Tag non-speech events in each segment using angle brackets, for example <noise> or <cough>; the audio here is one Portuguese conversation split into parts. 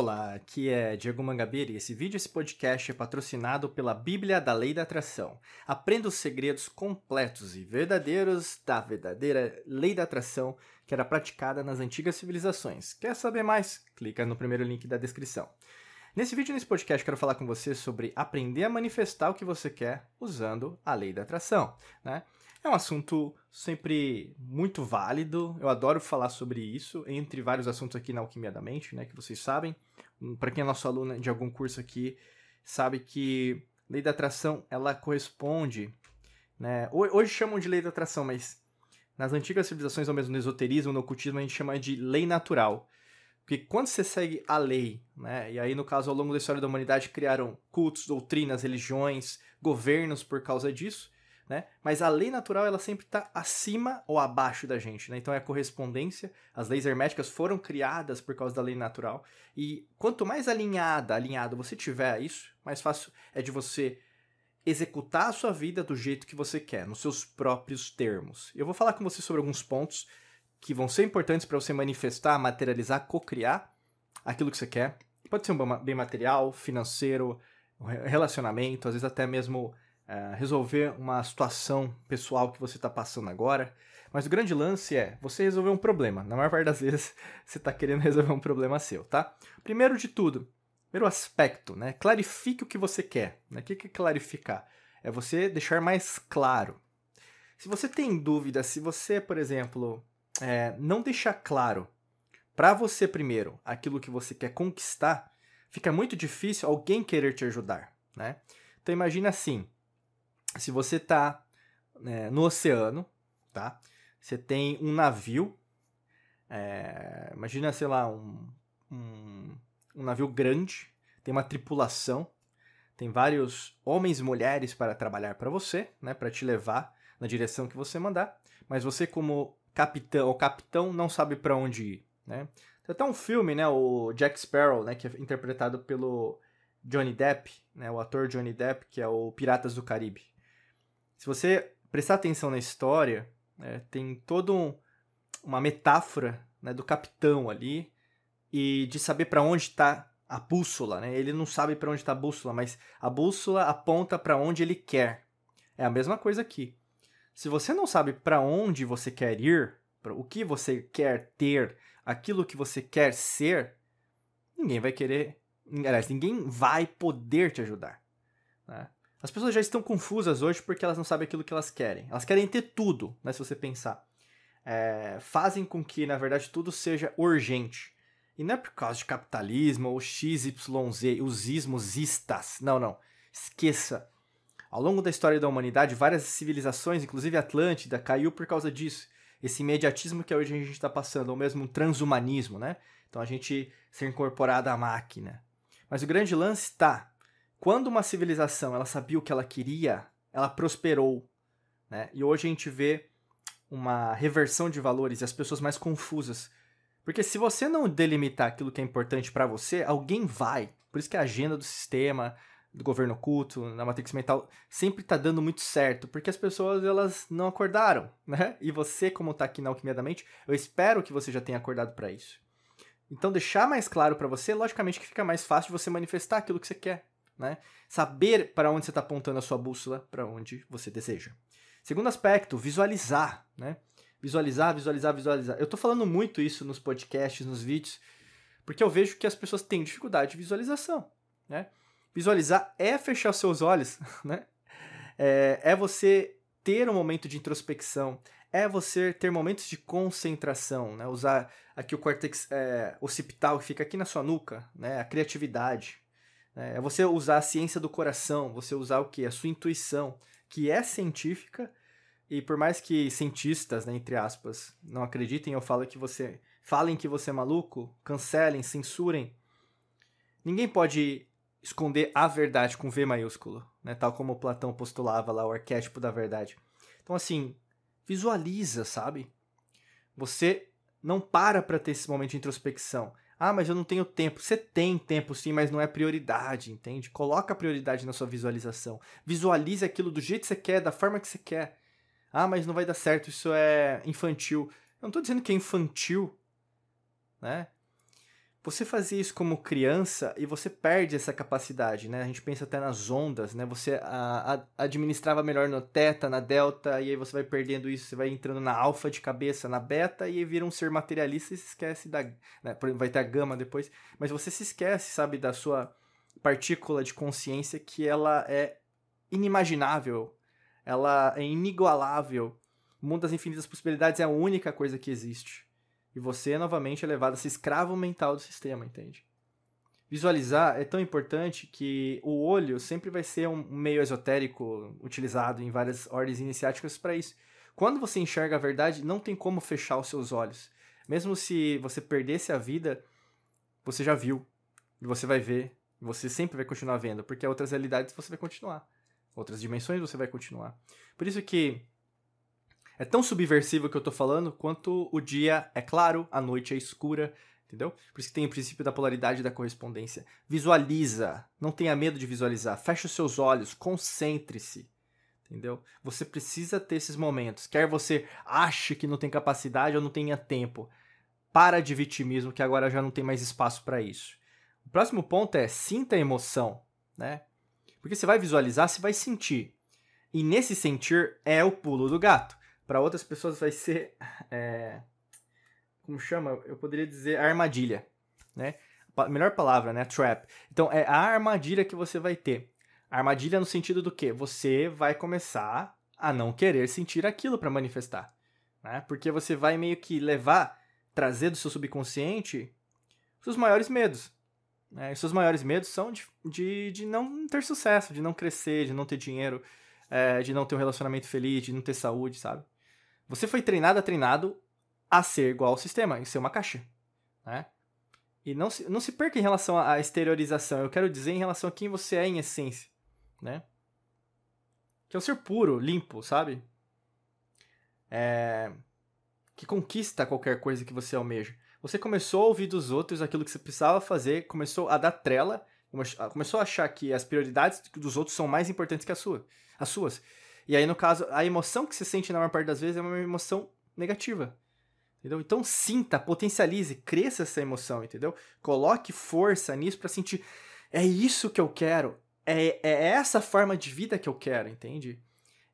Olá, aqui é Diego Mangabeira e esse vídeo, esse podcast é patrocinado pela Bíblia da Lei da Atração. Aprenda os segredos completos e verdadeiros da verdadeira Lei da Atração que era praticada nas antigas civilizações. Quer saber mais? Clica no primeiro link da descrição. Nesse vídeo, nesse podcast, quero falar com você sobre aprender a manifestar o que você quer usando a Lei da Atração, né? É um assunto sempre muito válido. Eu adoro falar sobre isso, entre vários assuntos aqui na Alquimia da Mente, né, que vocês sabem. Hum, Para quem é nosso aluno de algum curso aqui, sabe que lei da atração, ela corresponde, né? Hoje chamam de lei da atração, mas nas antigas civilizações, ou mesmo no esoterismo, no ocultismo, a gente chama de lei natural. Porque quando você segue a lei, né? E aí, no caso, ao longo da história da humanidade, criaram cultos, doutrinas, religiões, governos por causa disso né? Mas a lei natural ela sempre está acima ou abaixo da gente, né? Então é a correspondência. As leis herméticas foram criadas por causa da lei natural e quanto mais alinhada, alinhado você tiver a isso, mais fácil é de você executar a sua vida do jeito que você quer, nos seus próprios termos. Eu vou falar com você sobre alguns pontos que vão ser importantes para você manifestar, materializar, co-criar aquilo que você quer. Pode ser um bem material, financeiro, relacionamento, às vezes até mesmo é, resolver uma situação pessoal que você está passando agora. Mas o grande lance é você resolver um problema. Na maior parte das <laughs> vezes, você está querendo resolver um problema seu, tá? Primeiro de tudo, primeiro aspecto, né? Clarifique o que você quer. Né? O que é clarificar? É você deixar mais claro. Se você tem dúvida, se você, por exemplo, é, não deixar claro para você primeiro aquilo que você quer conquistar, fica muito difícil alguém querer te ajudar, né? Então imagine assim, se você está é, no oceano, tá? Você tem um navio, é, imagina, sei lá, um, um, um navio grande, tem uma tripulação, tem vários homens e mulheres para trabalhar para você, né, para te levar na direção que você mandar, mas você como capitão, o capitão não sabe para onde ir, né? Tem até um filme, né, o Jack Sparrow, né, que é interpretado pelo Johnny Depp, né, o ator Johnny Depp, que é o Piratas do Caribe. Se você prestar atenção na história, é, tem toda um, uma metáfora né, do capitão ali e de saber para onde está a bússola. Né? Ele não sabe para onde está a bússola, mas a bússola aponta para onde ele quer. É a mesma coisa aqui. Se você não sabe para onde você quer ir, o que você quer ter, aquilo que você quer ser, ninguém vai querer. Aliás, ninguém vai poder te ajudar. Né? As pessoas já estão confusas hoje porque elas não sabem aquilo que elas querem. Elas querem ter tudo, né, se você pensar. É, fazem com que, na verdade, tudo seja urgente. E não é por causa de capitalismo ou XYZ, os ismos istas. Não, não. Esqueça. Ao longo da história da humanidade, várias civilizações, inclusive Atlântida, caiu por causa disso. Esse imediatismo que hoje a gente está passando, ou mesmo um transhumanismo, né? Então a gente ser incorporado à máquina. Mas o grande lance está quando uma civilização ela sabia o que ela queria, ela prosperou. Né? E hoje a gente vê uma reversão de valores e as pessoas mais confusas. Porque se você não delimitar aquilo que é importante para você, alguém vai. Por isso que a agenda do sistema, do governo oculto, na matrix mental, sempre está dando muito certo, porque as pessoas elas não acordaram, <laughs> né? E você, como está aqui na Alquimia da Mente, eu espero que você já tenha acordado para isso. Então, deixar mais claro para você, logicamente que fica mais fácil você manifestar aquilo que você quer né? Saber para onde você está apontando a sua bússola, para onde você deseja. Segundo aspecto, visualizar, né? Visualizar, visualizar, visualizar. Eu estou falando muito isso nos podcasts, nos vídeos, porque eu vejo que as pessoas têm dificuldade de visualização, né? Visualizar é fechar os seus olhos, <laughs> né? É, é você ter um momento de introspecção, é você ter momentos de concentração, né? Usar aqui o córtex é, occipital que fica aqui na sua nuca, né? A criatividade, é, é você usar a ciência do coração, você usar o que? A sua intuição, que é científica, e por mais que cientistas, né, entre aspas, não acreditem ou falem que você, falem que você é maluco, cancelem, censurem, ninguém pode esconder a verdade com V maiúsculo, né, tal como Platão postulava lá o arquétipo da verdade. Então assim, visualiza, sabe? Você não para para ter esse momento de introspecção. Ah, mas eu não tenho tempo. Você tem tempo sim, mas não é prioridade, entende? Coloca a prioridade na sua visualização. Visualize aquilo do jeito que você quer, da forma que você quer. Ah, mas não vai dar certo, isso é infantil. Eu não estou dizendo que é infantil, né? Você fazia isso como criança e você perde essa capacidade, né? A gente pensa até nas ondas, né? Você a, a, administrava melhor no teta, na delta, e aí você vai perdendo isso, você vai entrando na alfa de cabeça, na beta, e aí vira um ser materialista e se esquece da... Né? Vai ter a gama depois, mas você se esquece, sabe, da sua partícula de consciência que ela é inimaginável, ela é inigualável. O mundo das infinitas possibilidades é a única coisa que existe. E você, novamente, é levado a ser escravo mental do sistema, entende? Visualizar é tão importante que o olho sempre vai ser um meio esotérico utilizado em várias ordens iniciáticas para isso. Quando você enxerga a verdade, não tem como fechar os seus olhos. Mesmo se você perdesse a vida, você já viu. E você vai ver. Você sempre vai continuar vendo, porque outras realidades você vai continuar. Outras dimensões você vai continuar. Por isso que é tão subversivo que eu tô falando quanto o dia é claro, a noite é escura, entendeu? Por isso que tem o princípio da polaridade da correspondência. Visualiza, não tenha medo de visualizar, feche os seus olhos, concentre-se, entendeu? Você precisa ter esses momentos. Quer você ache que não tem capacidade ou não tenha tempo, para de vitimismo que agora já não tem mais espaço para isso. O próximo ponto é sinta a emoção, né? Porque você vai visualizar, você vai sentir. E nesse sentir é o pulo do gato para outras pessoas vai ser é, como chama? Eu poderia dizer armadilha, né? melhor palavra, né? Trap. Então é a armadilha que você vai ter. Armadilha no sentido do que você vai começar a não querer sentir aquilo para manifestar, né? Porque você vai meio que levar, trazer do seu subconsciente os maiores medos. Né? E seus maiores medos são de, de, de não ter sucesso, de não crescer, de não ter dinheiro, é, de não ter um relacionamento feliz, de não ter saúde, sabe? Você foi treinado, treinado a ser igual ao sistema, em ser uma caixa, né? E não se, não se perca em relação à exteriorização. Eu quero dizer em relação a quem você é em essência, né? Que é um ser puro, limpo, sabe? É... Que conquista qualquer coisa que você almeja. Você começou a ouvir dos outros aquilo que você precisava fazer, começou a dar trela, começou a achar que as prioridades dos outros são mais importantes que as suas. As suas. E aí, no caso, a emoção que você sente na maior parte das vezes é uma emoção negativa. Entendeu? Então sinta, potencialize, cresça essa emoção, entendeu? Coloque força nisso para sentir. É isso que eu quero. É, é essa forma de vida que eu quero, entende?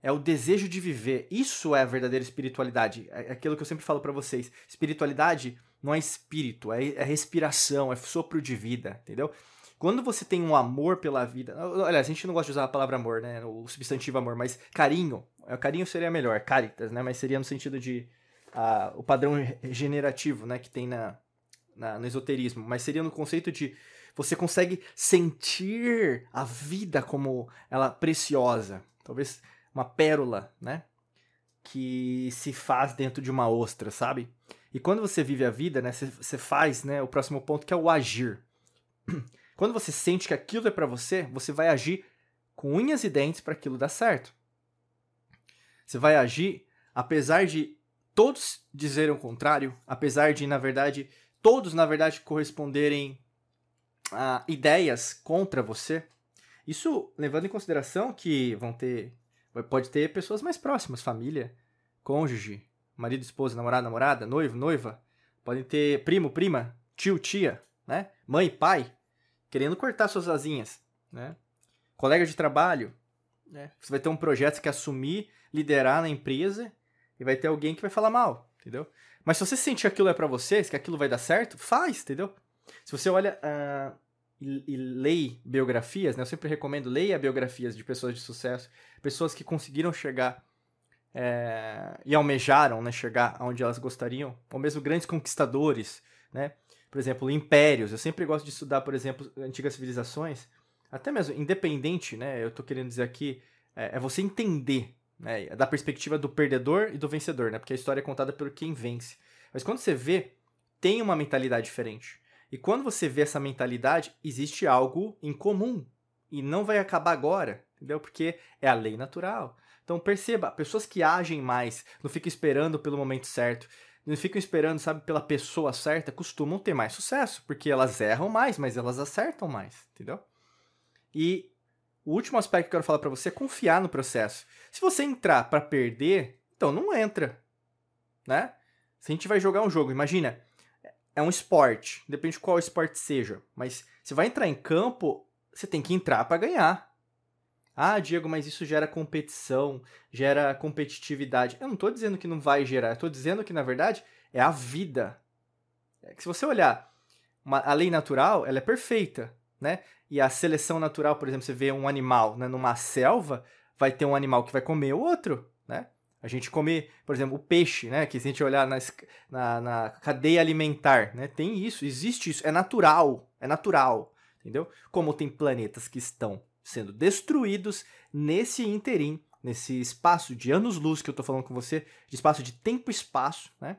É o desejo de viver. Isso é a verdadeira espiritualidade. É aquilo que eu sempre falo para vocês. Espiritualidade não é espírito, é, é respiração, é sopro de vida, entendeu? Quando você tem um amor pela vida. Olha, a gente não gosta de usar a palavra amor, né? O substantivo amor, mas carinho. É, carinho seria melhor, caritas, né? Mas seria no sentido de. Uh, o padrão regenerativo, né? Que tem na, na, no esoterismo. Mas seria no conceito de. Você consegue sentir a vida como ela preciosa. Talvez uma pérola, né? Que se faz dentro de uma ostra, sabe? E quando você vive a vida, né? Você faz, né? O próximo ponto que é o agir. Quando você sente que aquilo é para você, você vai agir com unhas e dentes para aquilo dar certo. Você vai agir apesar de todos dizerem o contrário, apesar de, na verdade, todos, na verdade, corresponderem a ideias contra você. Isso levando em consideração que vão ter. Pode ter pessoas mais próximas, família, cônjuge, marido, esposa, namorado, namorada, noivo, noiva. Podem ter primo, prima, tio, tia, né? Mãe, pai querendo cortar suas asinhas, né? Colega de trabalho, né? Você vai ter um projeto que assumir, liderar na empresa e vai ter alguém que vai falar mal, entendeu? Mas se você sentir que aquilo é para você, que aquilo vai dar certo, faz, entendeu? Se você olha uh, e, e leia biografias, né? Eu sempre recomendo leia biografias de pessoas de sucesso, pessoas que conseguiram chegar é, e almejaram, né? Chegar aonde elas gostariam, ou mesmo grandes conquistadores, né? Por exemplo, impérios. Eu sempre gosto de estudar, por exemplo, antigas civilizações, até mesmo independente, né? Eu estou querendo dizer aqui, é, é, você entender, né? Da perspectiva do perdedor e do vencedor, né? Porque a história é contada por quem vence. Mas quando você vê, tem uma mentalidade diferente. E quando você vê essa mentalidade, existe algo em comum. E não vai acabar agora, entendeu? Porque é a lei natural. Então perceba, pessoas que agem mais, não ficam esperando pelo momento certo, não ficam esperando, sabe, pela pessoa certa, costumam ter mais sucesso, porque elas erram mais, mas elas acertam mais, entendeu? E o último aspecto que eu quero falar para você é confiar no processo. Se você entrar para perder, então não entra, né? Se a gente vai jogar um jogo, imagina, é um esporte, depende de qual esporte seja, mas você vai entrar em campo, você tem que entrar para ganhar. Ah, Diego, mas isso gera competição, gera competitividade. Eu não estou dizendo que não vai gerar, tô dizendo que, na verdade, é a vida. É se você olhar uma, a lei natural, ela é perfeita, né? E a seleção natural, por exemplo, você vê um animal né, numa selva, vai ter um animal que vai comer o outro, né? A gente come, por exemplo, o peixe, né? Que se a gente olhar nas, na, na cadeia alimentar, né? Tem isso, existe isso, é natural, é natural, entendeu? Como tem planetas que estão sendo destruídos nesse interim, nesse espaço de anos-luz que eu estou falando com você, de espaço de tempo e espaço, né?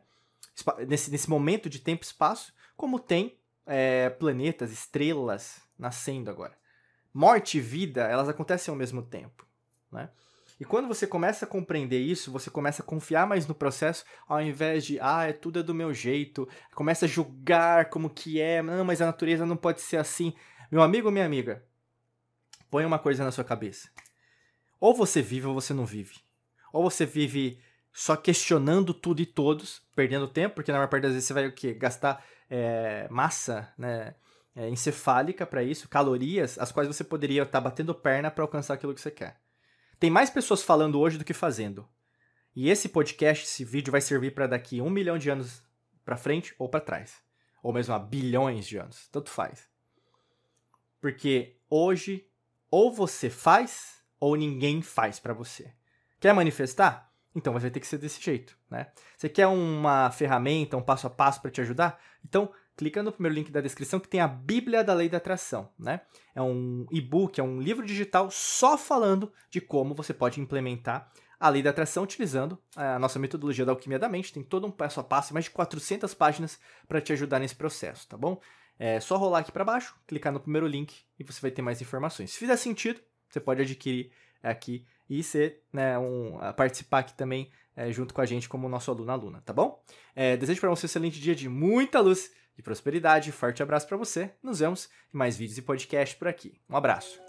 Nesse, nesse momento de tempo e espaço, como tem é, planetas, estrelas nascendo agora. Morte e vida, elas acontecem ao mesmo tempo, né? E quando você começa a compreender isso, você começa a confiar mais no processo, ao invés de, ah, é tudo é do meu jeito, começa a julgar como que é, não, mas a natureza não pode ser assim. Meu amigo ou minha amiga, põe uma coisa na sua cabeça. Ou você vive ou você não vive. Ou você vive só questionando tudo e todos, perdendo tempo, porque na maior parte das vezes você vai o quê? Gastar é, massa né, é, encefálica para isso, calorias, as quais você poderia estar tá batendo perna para alcançar aquilo que você quer. Tem mais pessoas falando hoje do que fazendo. E esse podcast, esse vídeo vai servir para daqui um milhão de anos para frente ou para trás. Ou mesmo a bilhões de anos. Tanto faz. Porque hoje ou você faz ou ninguém faz para você. Quer manifestar? Então vai ter que ser desse jeito, né? Você quer uma ferramenta, um passo a passo para te ajudar? Então clica no primeiro link da descrição que tem a Bíblia da Lei da Atração, né? É um e-book, é um livro digital só falando de como você pode implementar a Lei da Atração utilizando a nossa metodologia da Alquimia da Mente. Tem todo um passo a passo, mais de 400 páginas para te ajudar nesse processo, tá bom? É só rolar aqui para baixo, clicar no primeiro link e você vai ter mais informações. Se fizer sentido, você pode adquirir aqui e ser, né, um, participar aqui também é, junto com a gente como nosso aluno aluna, tá bom? É, desejo para você um excelente dia de muita luz e prosperidade. Forte abraço para você. Nos vemos em mais vídeos e podcasts por aqui. Um abraço.